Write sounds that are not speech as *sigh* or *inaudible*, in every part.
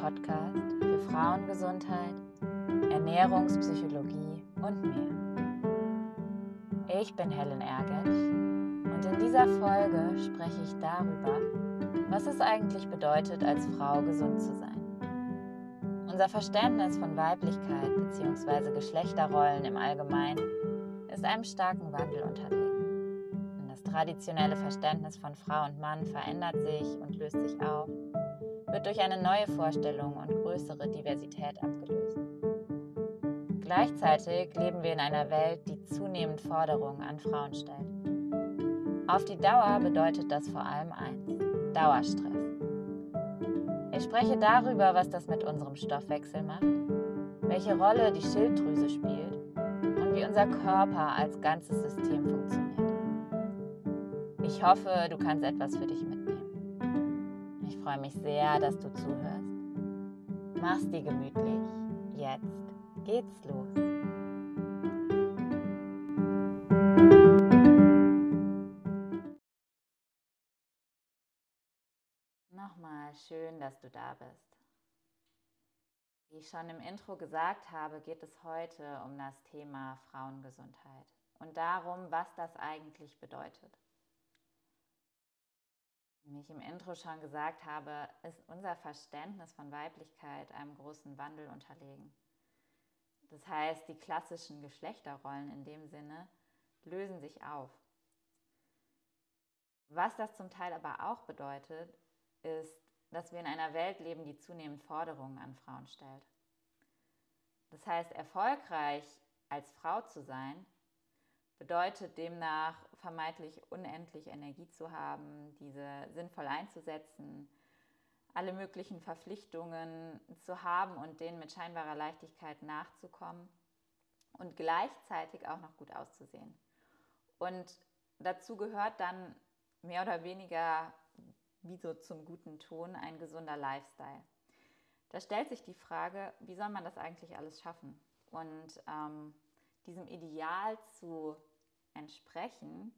Podcast für Frauengesundheit, Ernährungspsychologie und mehr. Ich bin Helen Ergetsch und in dieser Folge spreche ich darüber, was es eigentlich bedeutet, als Frau gesund zu sein. Unser Verständnis von Weiblichkeit bzw. Geschlechterrollen im Allgemeinen ist einem starken Wandel unterlegen. Und das traditionelle Verständnis von Frau und Mann verändert sich und löst sich auf wird durch eine neue Vorstellung und größere Diversität abgelöst. Gleichzeitig leben wir in einer Welt, die zunehmend Forderungen an Frauen stellt. Auf die Dauer bedeutet das vor allem eins, Dauerstress. Ich spreche darüber, was das mit unserem Stoffwechsel macht, welche Rolle die Schilddrüse spielt und wie unser Körper als ganzes System funktioniert. Ich hoffe, du kannst etwas für dich mitnehmen freue mich sehr, dass du zuhörst. Mach's dir gemütlich. Jetzt geht's los. Nochmal schön, dass du da bist. Wie ich schon im Intro gesagt habe, geht es heute um das Thema Frauengesundheit und darum, was das eigentlich bedeutet. Wie ich im Intro schon gesagt habe, ist unser Verständnis von Weiblichkeit einem großen Wandel unterlegen. Das heißt, die klassischen Geschlechterrollen in dem Sinne lösen sich auf. Was das zum Teil aber auch bedeutet, ist, dass wir in einer Welt leben, die zunehmend Forderungen an Frauen stellt. Das heißt, erfolgreich als Frau zu sein, bedeutet demnach vermeintlich unendlich Energie zu haben, diese sinnvoll einzusetzen, alle möglichen Verpflichtungen zu haben und denen mit scheinbarer Leichtigkeit nachzukommen und gleichzeitig auch noch gut auszusehen. Und dazu gehört dann mehr oder weniger wie so zum guten Ton ein gesunder Lifestyle. Da stellt sich die Frage, wie soll man das eigentlich alles schaffen? Und ähm, diesem Ideal zu entsprechen,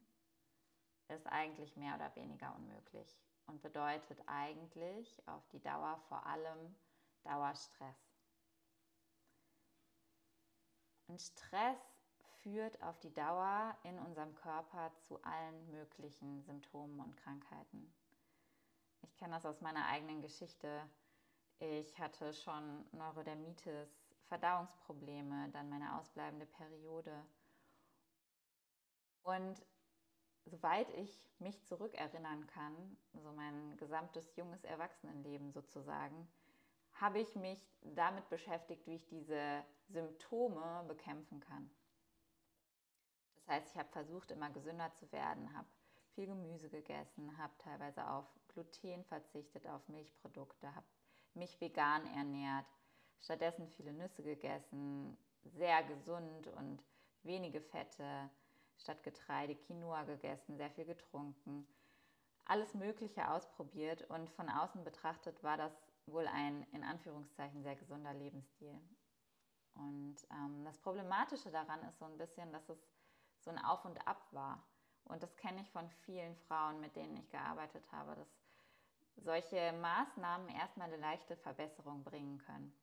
ist eigentlich mehr oder weniger unmöglich und bedeutet eigentlich auf die Dauer vor allem Dauerstress. Und Stress führt auf die Dauer in unserem Körper zu allen möglichen Symptomen und Krankheiten. Ich kenne das aus meiner eigenen Geschichte. Ich hatte schon Neurodermitis, Verdauungsprobleme, dann meine ausbleibende Periode und soweit ich mich zurückerinnern kann, so mein gesamtes junges Erwachsenenleben sozusagen, habe ich mich damit beschäftigt, wie ich diese Symptome bekämpfen kann. Das heißt, ich habe versucht, immer gesünder zu werden, habe viel Gemüse gegessen, habe teilweise auf Gluten verzichtet, auf Milchprodukte, habe mich vegan ernährt, stattdessen viele Nüsse gegessen, sehr gesund und wenige Fette, statt Getreide Quinoa gegessen, sehr viel getrunken, alles Mögliche ausprobiert und von außen betrachtet war das wohl ein in Anführungszeichen sehr gesunder Lebensstil. Und ähm, das Problematische daran ist so ein bisschen, dass es so ein Auf und Ab war. Und das kenne ich von vielen Frauen, mit denen ich gearbeitet habe, dass solche Maßnahmen erstmal eine leichte Verbesserung bringen können.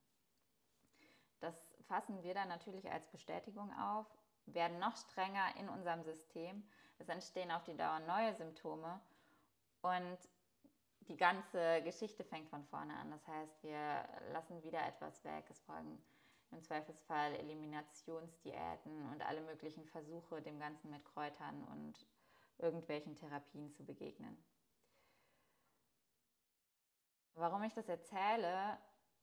Das fassen wir dann natürlich als Bestätigung auf werden noch strenger in unserem System. Es entstehen auf die Dauer neue Symptome und die ganze Geschichte fängt von vorne an. Das heißt, wir lassen wieder etwas weg. Es folgen im Zweifelsfall Eliminationsdiäten und alle möglichen Versuche, dem Ganzen mit Kräutern und irgendwelchen Therapien zu begegnen. Warum ich das erzähle,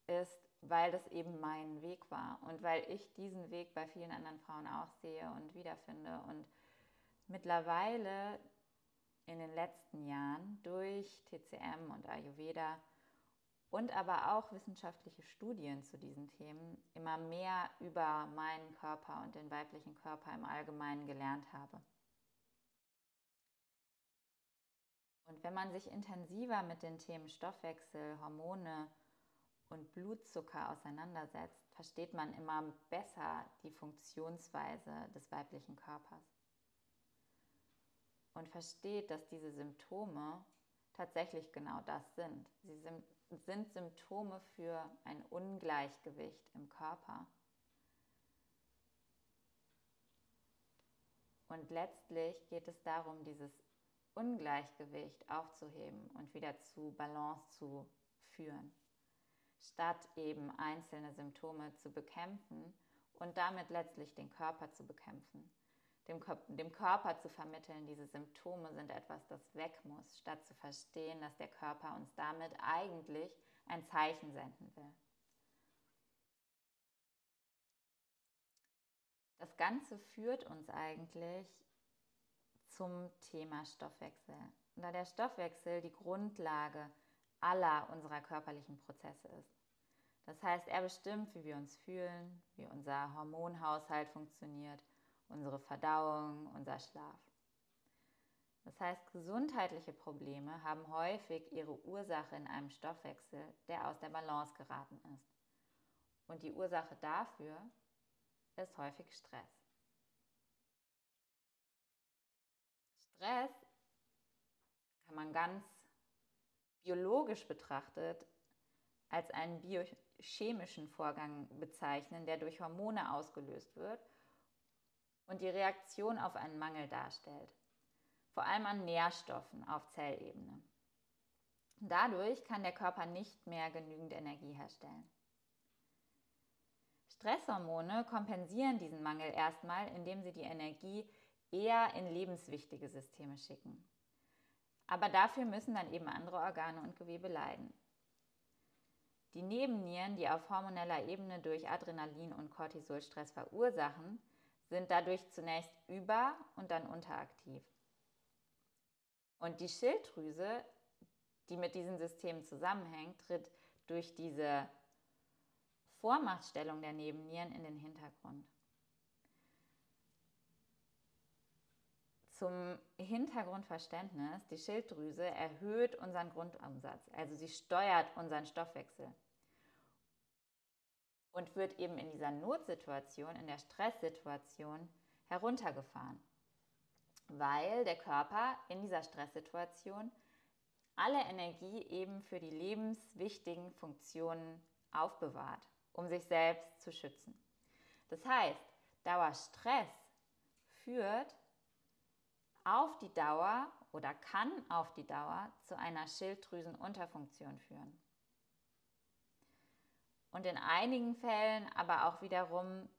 ist, weil das eben mein Weg war und weil ich diesen Weg bei vielen anderen Frauen auch sehe und wiederfinde. Und mittlerweile in den letzten Jahren durch TCM und Ayurveda und aber auch wissenschaftliche Studien zu diesen Themen immer mehr über meinen Körper und den weiblichen Körper im Allgemeinen gelernt habe. Und wenn man sich intensiver mit den Themen Stoffwechsel, Hormone, und Blutzucker auseinandersetzt, versteht man immer besser die Funktionsweise des weiblichen Körpers und versteht, dass diese Symptome tatsächlich genau das sind. Sie sind Symptome für ein Ungleichgewicht im Körper. Und letztlich geht es darum, dieses Ungleichgewicht aufzuheben und wieder zu Balance zu führen, statt eben einzelne Symptome zu bekämpfen und damit letztlich den Körper zu bekämpfen. Dem, dem Körper zu vermitteln, diese Symptome sind etwas, das weg muss, statt zu verstehen, dass der Körper uns damit eigentlich ein Zeichen senden will. Das Ganze führt uns eigentlich zum Thema Stoffwechsel. Da der Stoffwechsel die Grundlage aller unserer körperlichen Prozesse ist. Das heißt, er bestimmt, wie wir uns fühlen, wie unser Hormonhaushalt funktioniert, unsere Verdauung, unser Schlaf. Das heißt, gesundheitliche Probleme haben häufig ihre Ursache in einem Stoffwechsel, der aus der Balance geraten ist. Und die Ursache dafür ist häufig Stress. Stress kann man ganz biologisch betrachtet als einen biochemischen Vorgang bezeichnen, der durch Hormone ausgelöst wird und die Reaktion auf einen Mangel darstellt, vor allem an Nährstoffen auf Zellebene. Dadurch kann der Körper nicht mehr genügend Energie herstellen. Stresshormone kompensieren diesen Mangel erstmal, indem sie die Energie eher in lebenswichtige Systeme schicken. Aber dafür müssen dann eben andere Organe und Gewebe leiden. Die Nebennieren, die auf hormoneller Ebene durch Adrenalin und Cortisol Stress verursachen, sind dadurch zunächst über- und dann unteraktiv. Und die Schilddrüse, die mit diesen Systemen zusammenhängt, tritt durch diese Vormachtstellung der Nebennieren in den Hintergrund. Zum Hintergrundverständnis, die Schilddrüse erhöht unseren Grundumsatz, also sie steuert unseren Stoffwechsel. Und wird eben in dieser Notsituation, in der Stresssituation heruntergefahren, weil der Körper in dieser Stresssituation alle Energie eben für die lebenswichtigen Funktionen aufbewahrt um sich selbst zu schützen. Das heißt, Dauerstress führt auf die Dauer oder kann auf die Dauer zu einer Schilddrüsenunterfunktion führen. Und in einigen Fällen aber auch wiederum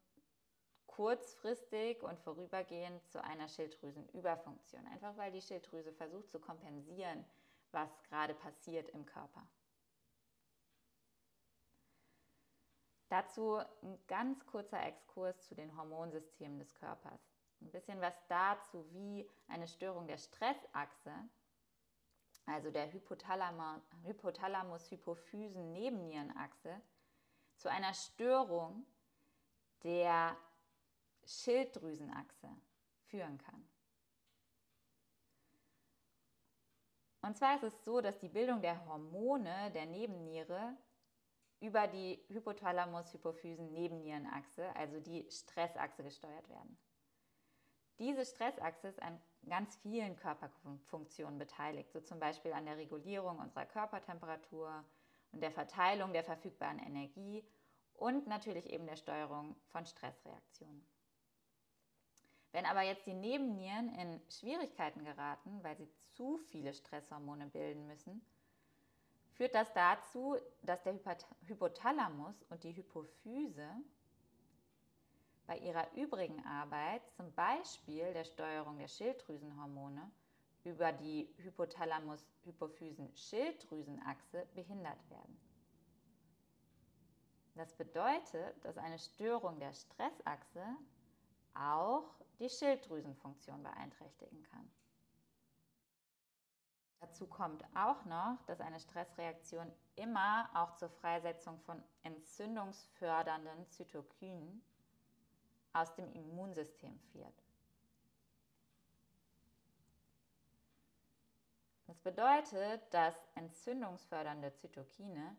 kurzfristig und vorübergehend zu einer Schilddrüsenüberfunktion. Einfach weil die Schilddrüse versucht zu kompensieren, was gerade passiert im Körper. Dazu ein ganz kurzer Exkurs zu den Hormonsystemen des Körpers. Ein bisschen was dazu, wie eine Störung der Stressachse, also der Hypothalamus-Hypophysen-Nebennierenachse, zu einer Störung der Schilddrüsenachse führen kann. Und zwar ist es so, dass die Bildung der Hormone der Nebenniere über die Hypothalamus-Hypophysen-Nebennierenachse, also die Stressachse, gesteuert werden. Diese Stressachse ist an ganz vielen Körperfunktionen beteiligt, so zum Beispiel an der Regulierung unserer Körpertemperatur und der Verteilung der verfügbaren Energie und natürlich eben der Steuerung von Stressreaktionen. Wenn aber jetzt die Nebennieren in Schwierigkeiten geraten, weil sie zu viele Stresshormone bilden müssen, führt das dazu, dass der Hypothalamus und die Hypophyse bei ihrer übrigen Arbeit, zum Beispiel der Steuerung der Schilddrüsenhormone, über die Hypothalamus-Hypophysen-Schilddrüsenachse behindert werden. Das bedeutet, dass eine Störung der Stressachse auch die Schilddrüsenfunktion beeinträchtigen kann. Dazu kommt auch noch, dass eine Stressreaktion immer auch zur Freisetzung von entzündungsfördernden Zytokinen aus dem Immunsystem führt. Das bedeutet, dass entzündungsfördernde Zytokine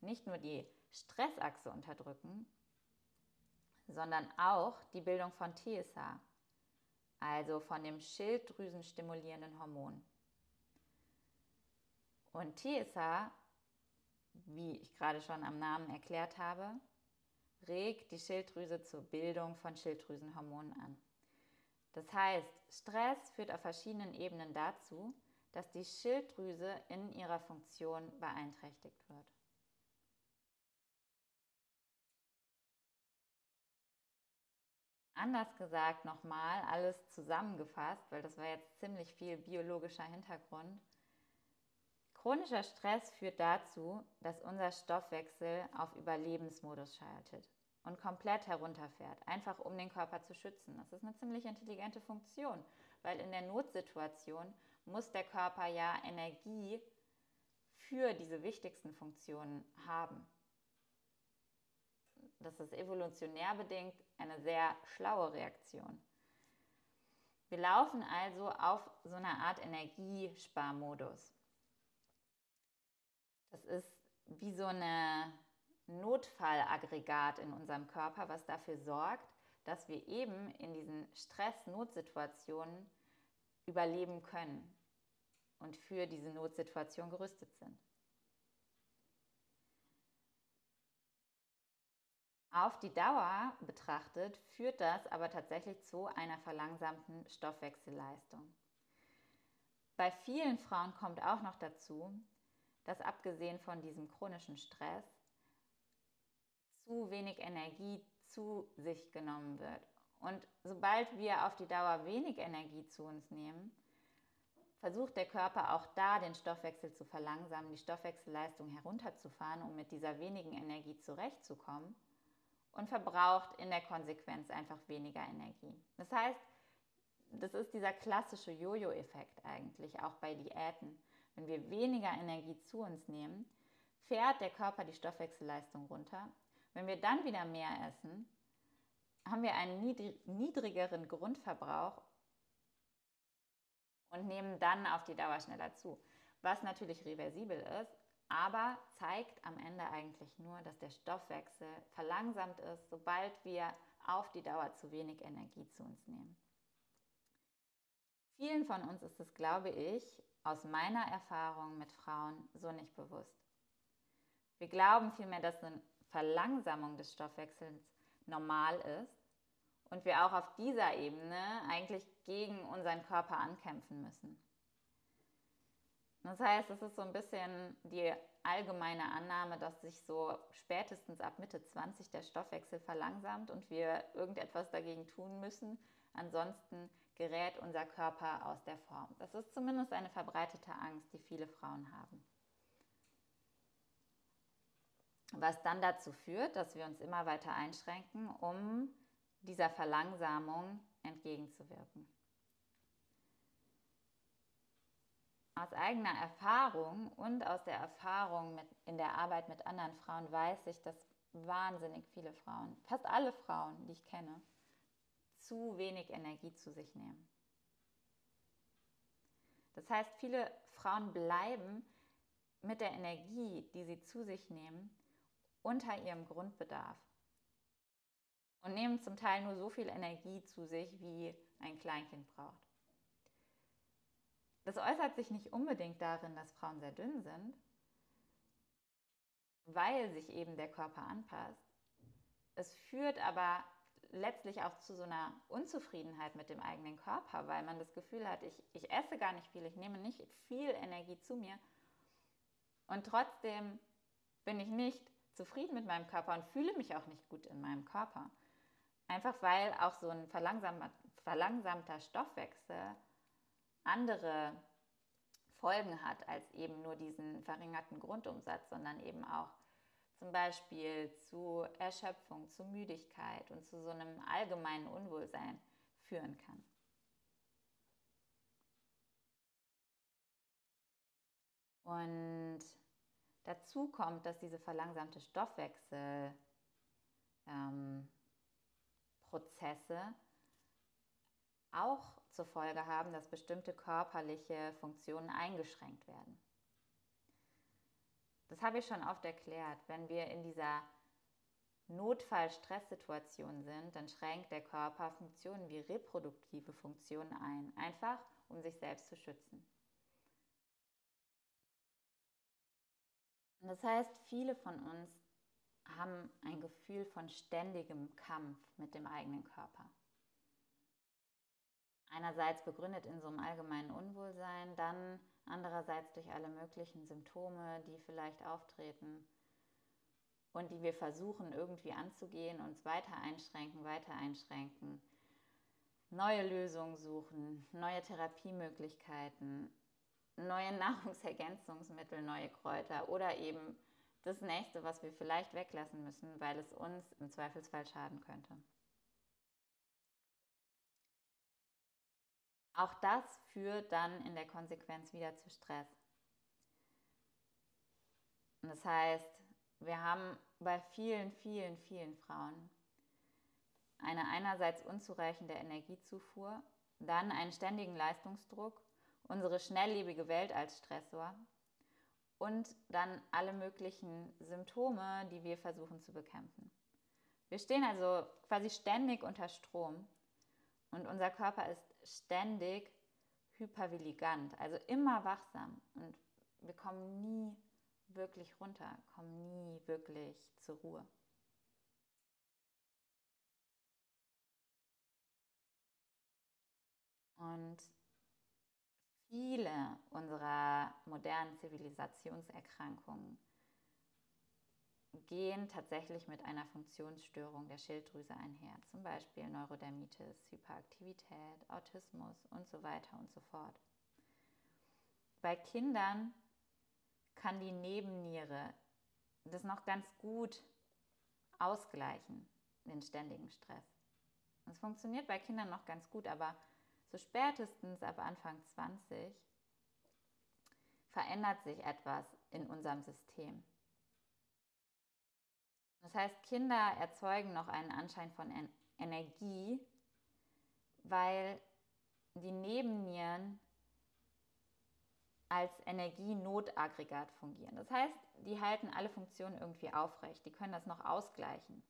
nicht nur die Stressachse unterdrücken, sondern auch die Bildung von TSH, also von dem schilddrüsenstimulierenden Hormon. Und TSH wie ich gerade schon am Namen erklärt habe, regt die Schilddrüse zur Bildung von Schilddrüsenhormonen an. Das heißt, Stress führt auf verschiedenen Ebenen dazu, dass die Schilddrüse in ihrer Funktion beeinträchtigt wird. Anders gesagt nochmal, alles zusammengefasst, weil das war jetzt ziemlich viel biologischer Hintergrund. Chronischer Stress führt dazu, dass unser Stoffwechsel auf Überlebensmodus schaltet und komplett herunterfährt, einfach um den Körper zu schützen. Das ist eine ziemlich intelligente Funktion, weil in der Notsituation muss der Körper ja Energie für diese wichtigsten Funktionen haben. Das ist evolutionär bedingt eine sehr schlaue Reaktion. Wir laufen also auf so eine Art Energiesparmodus. Das ist wie so eine Notfallaggregat in unserem Körper, was dafür sorgt, dass wir eben in diesen Stress-Notsituationen überleben können und für diese Notsituation gerüstet sind. Auf die Dauer betrachtet führt das aber tatsächlich zu einer verlangsamten Stoffwechselleistung. Bei vielen Frauen kommt auch noch dazu, dass abgesehen von diesem chronischen Stress zu wenig Energie zu sich genommen wird. Und sobald wir auf die Dauer wenig Energie zu uns nehmen, versucht der Körper auch da den Stoffwechsel zu verlangsamen, die Stoffwechselleistung herunterzufahren, um mit dieser wenigen Energie zurechtzukommen und verbraucht in der Konsequenz einfach weniger Energie. Das heißt, das ist dieser klassische Jojo-Effekt eigentlich auch bei Diäten. Wenn wir weniger Energie zu uns nehmen, fährt der Körper die Stoffwechselleistung runter. Wenn wir dann wieder mehr essen, haben wir einen niedrigeren Grundverbrauch und nehmen dann auf die Dauer schneller zu. Was natürlich reversibel ist, aber zeigt am Ende eigentlich nur, dass der Stoffwechsel verlangsamt ist, sobald wir auf die Dauer zu wenig Energie zu uns nehmen. Vielen von uns ist es, glaube ich, aus meiner Erfahrung mit Frauen so nicht bewusst. Wir glauben vielmehr, dass Verlangsamung des Stoffwechsels normal ist und wir auch auf dieser Ebene eigentlich gegen unseren Körper ankämpfen müssen. Das heißt, es ist so ein bisschen die allgemeine Annahme, dass sich so spätestens ab Mitte 20 der Stoffwechsel verlangsamt und wir irgendetwas dagegen tun müssen. Ansonsten gerät unser Körper aus der Form. Das ist zumindest eine verbreitete Angst, die viele Frauen haben. Was dann dazu führt, dass wir uns immer weiter einschränken, um dieser Verlangsamung entgegenzuwirken. Aus eigener Erfahrung und aus der Erfahrung mit, in der Arbeit mit anderen Frauen weiß ich, dass wahnsinnig viele Frauen, fast alle Frauen, die ich kenne, zu wenig Energie zu sich nehmen. Das heißt, viele Frauen bleiben mit der Energie, die sie zu sich nehmen, unter ihrem Grundbedarf und nehmen zum Teil nur so viel Energie zu sich, wie ein Kleinkind braucht. Das äußert sich nicht unbedingt darin, dass Frauen sehr dünn sind, weil sich eben der Körper anpasst. Es führt aber letztlich auch zu so einer Unzufriedenheit mit dem eigenen Körper, weil man das Gefühl hat, ich, ich esse gar nicht viel, ich nehme nicht viel Energie zu mir und trotzdem bin ich nicht zufrieden mit meinem Körper und fühle mich auch nicht gut in meinem Körper. Einfach weil auch so ein verlangsamter Stoffwechsel andere Folgen hat als eben nur diesen verringerten Grundumsatz, sondern eben auch zum Beispiel zu Erschöpfung, zu Müdigkeit und zu so einem allgemeinen Unwohlsein führen kann. Und dazu kommt, dass diese verlangsamte Stoffwechselprozesse ähm, auch zur Folge haben, dass bestimmte körperliche Funktionen eingeschränkt werden. Das habe ich schon oft erklärt. Wenn wir in dieser Notfall-Stresssituation sind, dann schränkt der Körper Funktionen wie reproduktive Funktionen ein, einfach um sich selbst zu schützen. Das heißt, viele von uns haben ein Gefühl von ständigem Kampf mit dem eigenen Körper. Einerseits begründet in so einem allgemeinen Unwohlsein, dann andererseits durch alle möglichen Symptome, die vielleicht auftreten und die wir versuchen irgendwie anzugehen, uns weiter einschränken, weiter einschränken, neue Lösungen suchen, neue Therapiemöglichkeiten, neue *laughs* Nahrungsergänzungsmittel, neue Kräuter oder eben das nächste, was wir vielleicht weglassen müssen, weil es uns im Zweifelsfall schaden könnte. Auch das führt dann in der Konsequenz wieder zu Stress. Und das heißt, wir haben bei vielen, vielen, vielen Frauen eine einerseits unzureichende Energiezufuhr, dann einen ständigen Leistungsdruck, unsere schnelllebige Welt als Stressor und dann alle möglichen Symptome, die wir versuchen zu bekämpfen. Wir stehen also quasi ständig unter Strom und unser Körper ist ständig hypervigilant, also immer wachsam und wir kommen nie wirklich runter, kommen nie wirklich zur Ruhe. Und viele unserer modernen Zivilisationserkrankungen gehen tatsächlich mit einer Funktionsstörung der Schilddrüse einher, zum Beispiel Neurodermitis, Hyperaktivität, Autismus und so weiter und so fort. Bei Kindern kann die Nebenniere das noch ganz gut ausgleichen, den ständigen Stress. Es funktioniert bei Kindern noch ganz gut, aber so spätestens ab Anfang 20 verändert sich etwas in unserem System. Das heißt, Kinder erzeugen noch einen Anschein von Energie, weil die Nebennieren als Energienotaggregat fungieren. Das heißt, die halten alle Funktionen irgendwie aufrecht, die können das noch ausgleichen.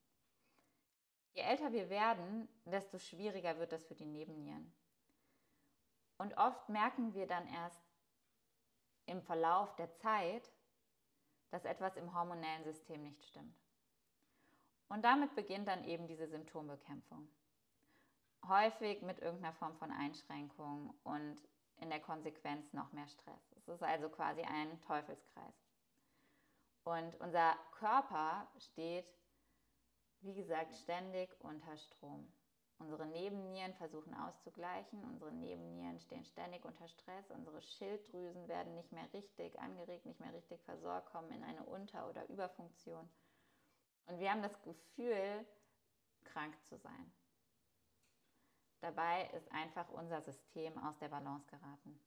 Je älter wir werden, desto schwieriger wird das für die Nebennieren. Und oft merken wir dann erst im Verlauf der Zeit, dass etwas im hormonellen System nicht stimmt. Und damit beginnt dann eben diese Symptombekämpfung. Häufig mit irgendeiner Form von Einschränkung und in der Konsequenz noch mehr Stress. Es ist also quasi ein Teufelskreis. Und unser Körper steht, wie gesagt, ständig unter Strom. Unsere Nebennieren versuchen auszugleichen, unsere Nebennieren stehen ständig unter Stress, unsere Schilddrüsen werden nicht mehr richtig angeregt, nicht mehr richtig versorgt, kommen in eine Unter- oder Überfunktion. Und wir haben das Gefühl, krank zu sein. Dabei ist einfach unser System aus der Balance geraten.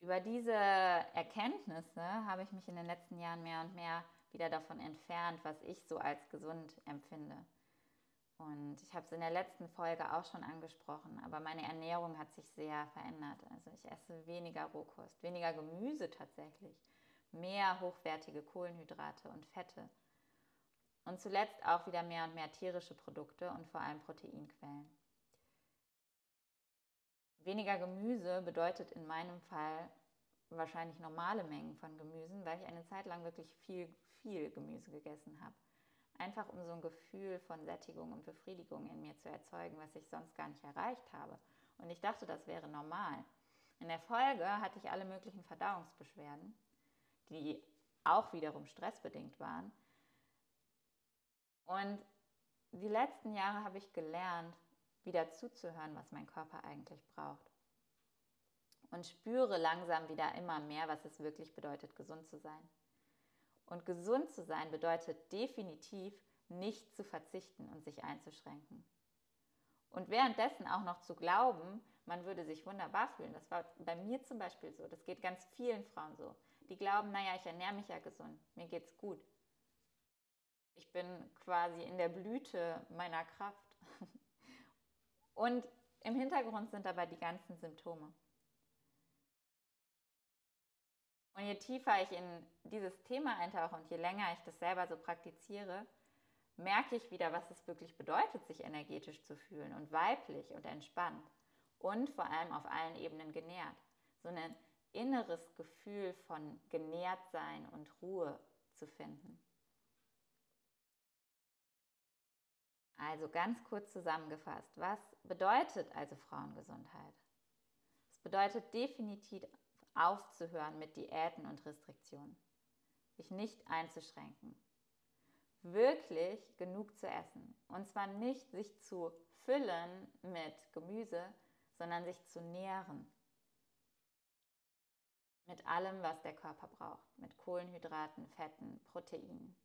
Über diese Erkenntnisse habe ich mich in den letzten Jahren mehr und mehr wieder davon entfernt, was ich so als gesund empfinde. Und ich habe es in der letzten Folge auch schon angesprochen, aber meine Ernährung hat sich sehr verändert. Also ich esse weniger Rohkost, weniger Gemüse tatsächlich, mehr hochwertige Kohlenhydrate und Fette. Und zuletzt auch wieder mehr und mehr tierische Produkte und vor allem Proteinquellen. Weniger Gemüse bedeutet in meinem Fall wahrscheinlich normale Mengen von Gemüsen, weil ich eine Zeit lang wirklich viel, viel Gemüse gegessen habe. Einfach um so ein Gefühl von Sättigung und Befriedigung in mir zu erzeugen, was ich sonst gar nicht erreicht habe. Und ich dachte, das wäre normal. In der Folge hatte ich alle möglichen Verdauungsbeschwerden, die auch wiederum stressbedingt waren. Und die letzten Jahre habe ich gelernt, wieder zuzuhören, was mein Körper eigentlich braucht und spüre langsam wieder immer mehr, was es wirklich bedeutet, gesund zu sein. Und gesund zu sein bedeutet definitiv nicht zu verzichten und sich einzuschränken. Und währenddessen auch noch zu glauben, man würde sich wunderbar fühlen. Das war bei mir zum Beispiel so. Das geht ganz vielen Frauen so. Die glauben, naja, ich ernähre mich ja gesund, mir geht's gut. Ich bin quasi in der Blüte meiner Kraft. *laughs* Und im Hintergrund sind aber die ganzen Symptome. Und je tiefer ich in dieses Thema eintauche und je länger ich das selber so praktiziere, merke ich wieder, was es wirklich bedeutet, sich energetisch zu fühlen und weiblich und entspannt und vor allem auf allen Ebenen genährt. So eine inneres Gefühl von genährt sein und Ruhe zu finden. Also ganz kurz zusammengefasst, was bedeutet also Frauengesundheit? Es bedeutet definitiv aufzuhören mit Diäten und Restriktionen, sich nicht einzuschränken, wirklich genug zu essen. Und zwar nicht sich zu füllen mit Gemüse, sondern sich zu nähren. Mit allem, was der Körper braucht. Mit Kohlenhydraten, Fetten, Proteinen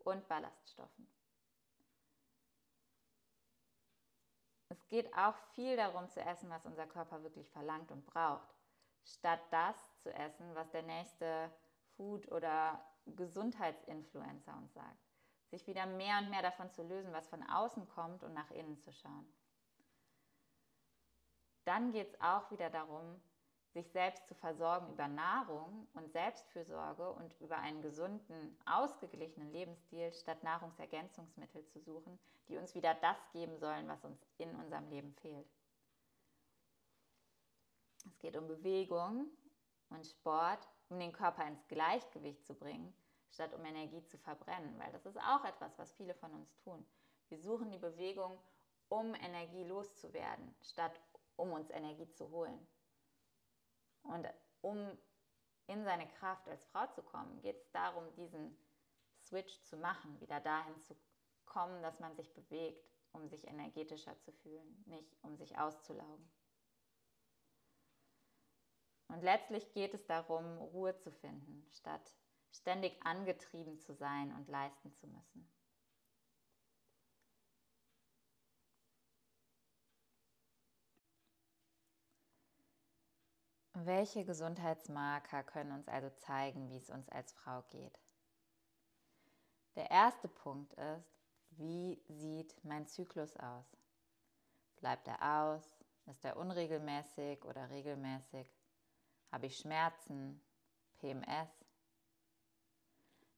und Ballaststoffen. Es geht auch viel darum zu essen, was unser Körper wirklich verlangt und braucht, statt das zu essen, was der nächste Food- oder Gesundheitsinfluencer uns sagt. Sich wieder mehr und mehr davon zu lösen, was von außen kommt und nach innen zu schauen. Dann geht es auch wieder darum, sich selbst zu versorgen über Nahrung und Selbstfürsorge und über einen gesunden, ausgeglichenen Lebensstil, statt Nahrungsergänzungsmittel zu suchen, die uns wieder das geben sollen, was uns in unserem Leben fehlt. Es geht um Bewegung und Sport, um den Körper ins Gleichgewicht zu bringen, statt um Energie zu verbrennen, weil das ist auch etwas, was viele von uns tun. Wir suchen die Bewegung, um Energie loszuwerden, statt um uns Energie zu holen. Und um in seine Kraft als Frau zu kommen, geht es darum, diesen Switch zu machen, wieder dahin zu kommen, dass man sich bewegt, um sich energetischer zu fühlen, nicht um sich auszulaugen. Und letztlich geht es darum, Ruhe zu finden, statt ständig angetrieben zu sein und leisten zu müssen. Welche Gesundheitsmarker können uns also zeigen, wie es uns als Frau geht? Der erste Punkt ist, wie sieht mein Zyklus aus? Bleibt er aus? Ist er unregelmäßig oder regelmäßig? Habe ich Schmerzen? PMS?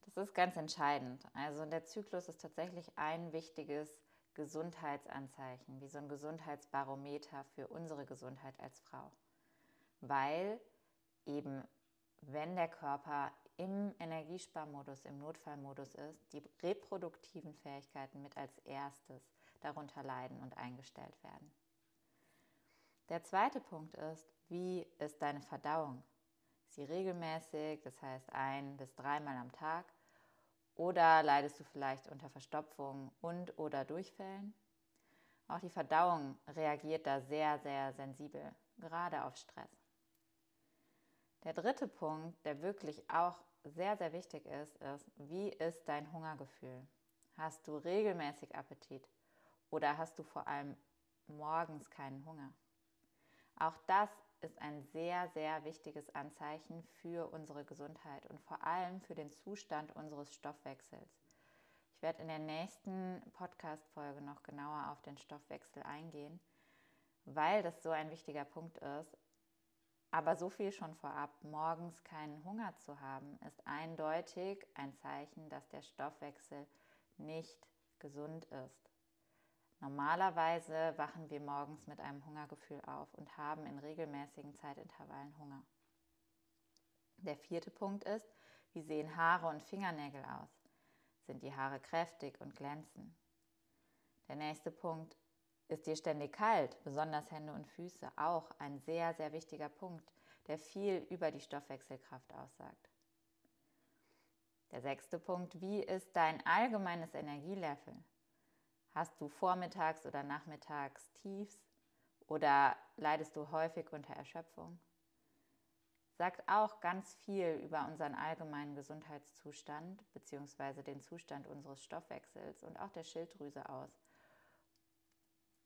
Das ist ganz entscheidend. Also der Zyklus ist tatsächlich ein wichtiges Gesundheitsanzeichen, wie so ein Gesundheitsbarometer für unsere Gesundheit als Frau weil eben, wenn der Körper im Energiesparmodus, im Notfallmodus ist, die reproduktiven Fähigkeiten mit als erstes darunter leiden und eingestellt werden. Der zweite Punkt ist, wie ist deine Verdauung? Ist sie regelmäßig, das heißt ein bis dreimal am Tag? Oder leidest du vielleicht unter Verstopfung und oder Durchfällen? Auch die Verdauung reagiert da sehr, sehr sensibel, gerade auf Stress. Der dritte Punkt, der wirklich auch sehr, sehr wichtig ist, ist, wie ist dein Hungergefühl? Hast du regelmäßig Appetit oder hast du vor allem morgens keinen Hunger? Auch das ist ein sehr, sehr wichtiges Anzeichen für unsere Gesundheit und vor allem für den Zustand unseres Stoffwechsels. Ich werde in der nächsten Podcast-Folge noch genauer auf den Stoffwechsel eingehen, weil das so ein wichtiger Punkt ist aber so viel schon vorab, morgens keinen Hunger zu haben, ist eindeutig ein Zeichen, dass der Stoffwechsel nicht gesund ist. Normalerweise wachen wir morgens mit einem Hungergefühl auf und haben in regelmäßigen Zeitintervallen Hunger. Der vierte Punkt ist, wie sehen Haare und Fingernägel aus? Sind die Haare kräftig und glänzen? Der nächste Punkt ist dir ständig kalt, besonders Hände und Füße, auch ein sehr, sehr wichtiger Punkt, der viel über die Stoffwechselkraft aussagt. Der sechste Punkt, wie ist dein allgemeines Energielevel? Hast du vormittags oder nachmittags Tiefs oder leidest du häufig unter Erschöpfung? Sagt auch ganz viel über unseren allgemeinen Gesundheitszustand bzw. den Zustand unseres Stoffwechsels und auch der Schilddrüse aus.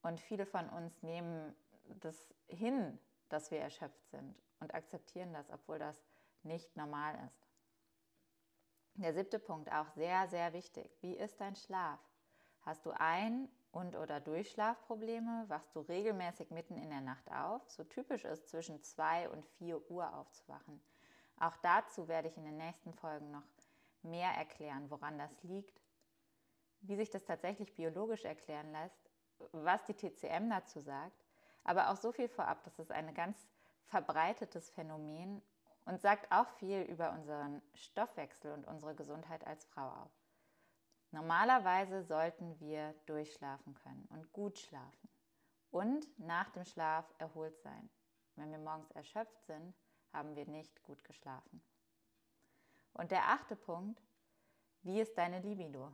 Und viele von uns nehmen das hin, dass wir erschöpft sind und akzeptieren das, obwohl das nicht normal ist. Der siebte Punkt, auch sehr, sehr wichtig. Wie ist dein Schlaf? Hast du Ein- und oder Durchschlafprobleme? Wachst du regelmäßig mitten in der Nacht auf? So typisch ist zwischen 2 und 4 Uhr aufzuwachen. Auch dazu werde ich in den nächsten Folgen noch mehr erklären, woran das liegt, wie sich das tatsächlich biologisch erklären lässt was die TCM dazu sagt, aber auch so viel vorab, das ist ein ganz verbreitetes Phänomen und sagt auch viel über unseren Stoffwechsel und unsere Gesundheit als Frau auf. Normalerweise sollten wir durchschlafen können und gut schlafen und nach dem Schlaf erholt sein. Wenn wir morgens erschöpft sind, haben wir nicht gut geschlafen. Und der achte Punkt, wie ist deine Libido?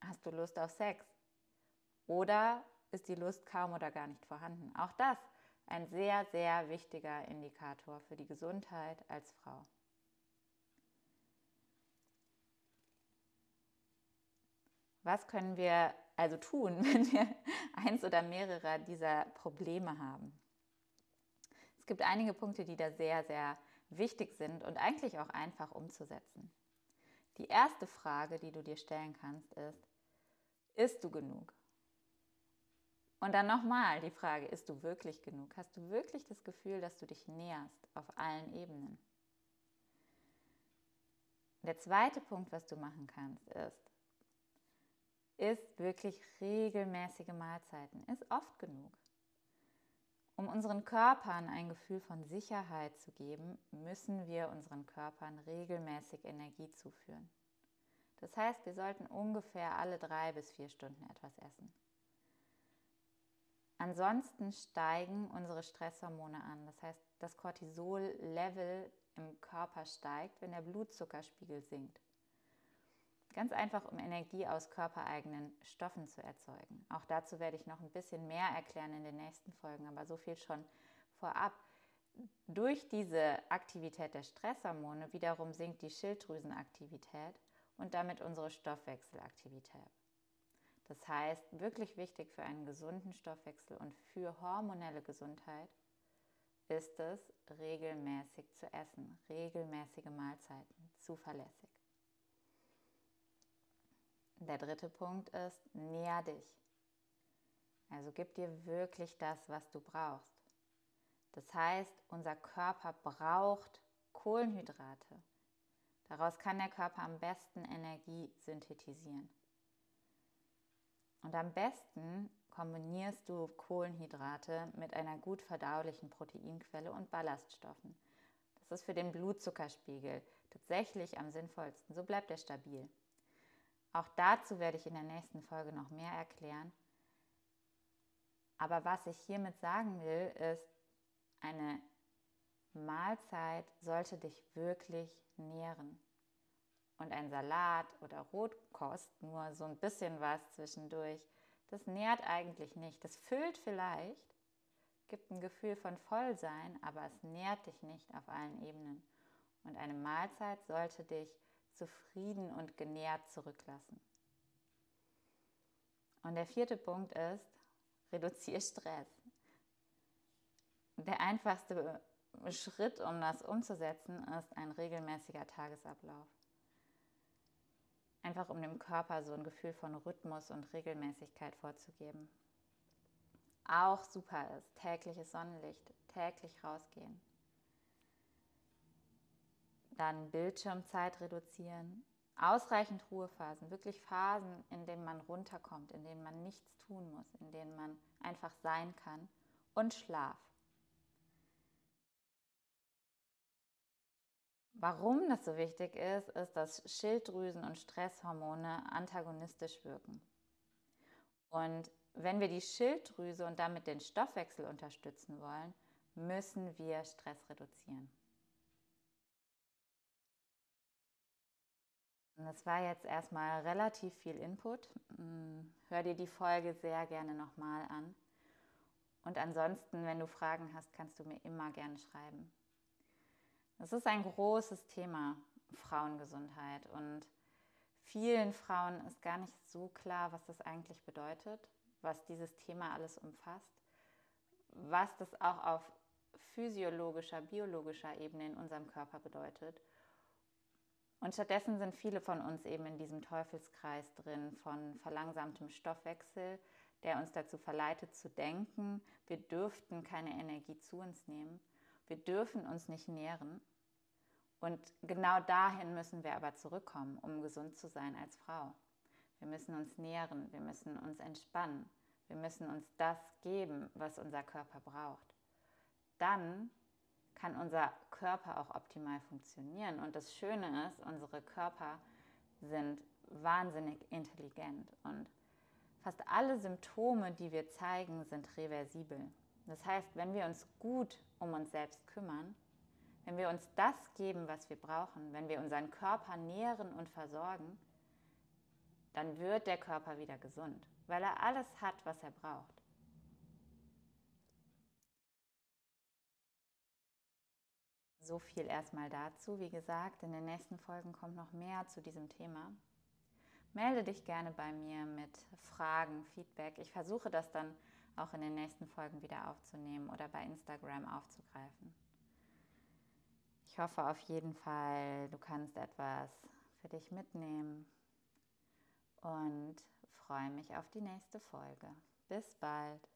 Hast du Lust auf Sex? Oder ist die Lust kaum oder gar nicht vorhanden? Auch das ein sehr, sehr wichtiger Indikator für die Gesundheit als Frau. Was können wir also tun, *laughs* wenn wir eins oder mehrere dieser Probleme haben? Es gibt einige Punkte, die da sehr, sehr wichtig sind und eigentlich auch einfach umzusetzen. Die erste Frage, die du dir stellen kannst, ist, isst du genug? Und dann nochmal die Frage, isst du wirklich genug? Hast du wirklich das Gefühl, dass du dich näherst auf allen Ebenen? Der zweite Punkt, was du machen kannst, ist, ist wirklich regelmäßige Mahlzeiten, ist oft genug. Um unseren Körpern ein Gefühl von Sicherheit zu geben, müssen wir unseren Körpern regelmäßig Energie zuführen. Das heißt, wir sollten ungefähr alle drei bis vier Stunden etwas essen. Ansonsten steigen unsere Stresshormone an. Das heißt, das Cortisol-Level im Körper steigt, wenn der Blutzuckerspiegel sinkt. Ganz einfach, um Energie aus körpereigenen Stoffen zu erzeugen. Auch dazu werde ich noch ein bisschen mehr erklären in den nächsten Folgen, aber so viel schon vorab. Durch diese Aktivität der Stresshormone wiederum sinkt die Schilddrüsenaktivität und damit unsere Stoffwechselaktivität. Das heißt, wirklich wichtig für einen gesunden Stoffwechsel und für hormonelle Gesundheit ist es, regelmäßig zu essen, regelmäßige Mahlzeiten, zuverlässig. Der dritte Punkt ist, nähr dich. Also gib dir wirklich das, was du brauchst. Das heißt, unser Körper braucht Kohlenhydrate. Daraus kann der Körper am besten Energie synthetisieren. Und am besten kombinierst du Kohlenhydrate mit einer gut verdaulichen Proteinquelle und Ballaststoffen. Das ist für den Blutzuckerspiegel tatsächlich am sinnvollsten. So bleibt er stabil. Auch dazu werde ich in der nächsten Folge noch mehr erklären. Aber was ich hiermit sagen will, ist, eine Mahlzeit sollte dich wirklich nähren. Und ein Salat oder Rotkost, nur so ein bisschen was zwischendurch, das nährt eigentlich nicht. Das füllt vielleicht, gibt ein Gefühl von Vollsein, aber es nährt dich nicht auf allen Ebenen. Und eine Mahlzeit sollte dich zufrieden und genährt zurücklassen. Und der vierte Punkt ist, reduziere Stress. Der einfachste Schritt, um das umzusetzen, ist ein regelmäßiger Tagesablauf. Einfach um dem Körper so ein Gefühl von Rhythmus und Regelmäßigkeit vorzugeben. Auch super ist tägliches Sonnenlicht, täglich rausgehen, dann Bildschirmzeit reduzieren, ausreichend Ruhephasen, wirklich Phasen, in denen man runterkommt, in denen man nichts tun muss, in denen man einfach sein kann und Schlaf. Warum das so wichtig ist, ist, dass Schilddrüsen- und Stresshormone antagonistisch wirken. Und wenn wir die Schilddrüse und damit den Stoffwechsel unterstützen wollen, müssen wir Stress reduzieren. Das war jetzt erstmal relativ viel Input. Mm, hör dir die Folge sehr gerne nochmal an. Und ansonsten, wenn du Fragen hast, kannst du mir immer gerne schreiben. Es ist ein großes Thema, Frauengesundheit. Und vielen Frauen ist gar nicht so klar, was das eigentlich bedeutet, was dieses Thema alles umfasst, was das auch auf physiologischer, biologischer Ebene in unserem Körper bedeutet und stattdessen sind viele von uns eben in diesem Teufelskreis drin von verlangsamtem Stoffwechsel, der uns dazu verleitet zu denken, wir dürften keine Energie zu uns nehmen, wir dürfen uns nicht nähren. Und genau dahin müssen wir aber zurückkommen, um gesund zu sein als Frau. Wir müssen uns nähren, wir müssen uns entspannen, wir müssen uns das geben, was unser Körper braucht. Dann kann unser Körper auch optimal funktionieren. Und das Schöne ist, unsere Körper sind wahnsinnig intelligent und fast alle Symptome, die wir zeigen, sind reversibel. Das heißt, wenn wir uns gut um uns selbst kümmern, wenn wir uns das geben, was wir brauchen, wenn wir unseren Körper nähren und versorgen, dann wird der Körper wieder gesund, weil er alles hat, was er braucht. So viel erstmal dazu. Wie gesagt, in den nächsten Folgen kommt noch mehr zu diesem Thema. Melde dich gerne bei mir mit Fragen, Feedback. Ich versuche das dann auch in den nächsten Folgen wieder aufzunehmen oder bei Instagram aufzugreifen. Ich hoffe auf jeden Fall, du kannst etwas für dich mitnehmen und freue mich auf die nächste Folge. Bis bald.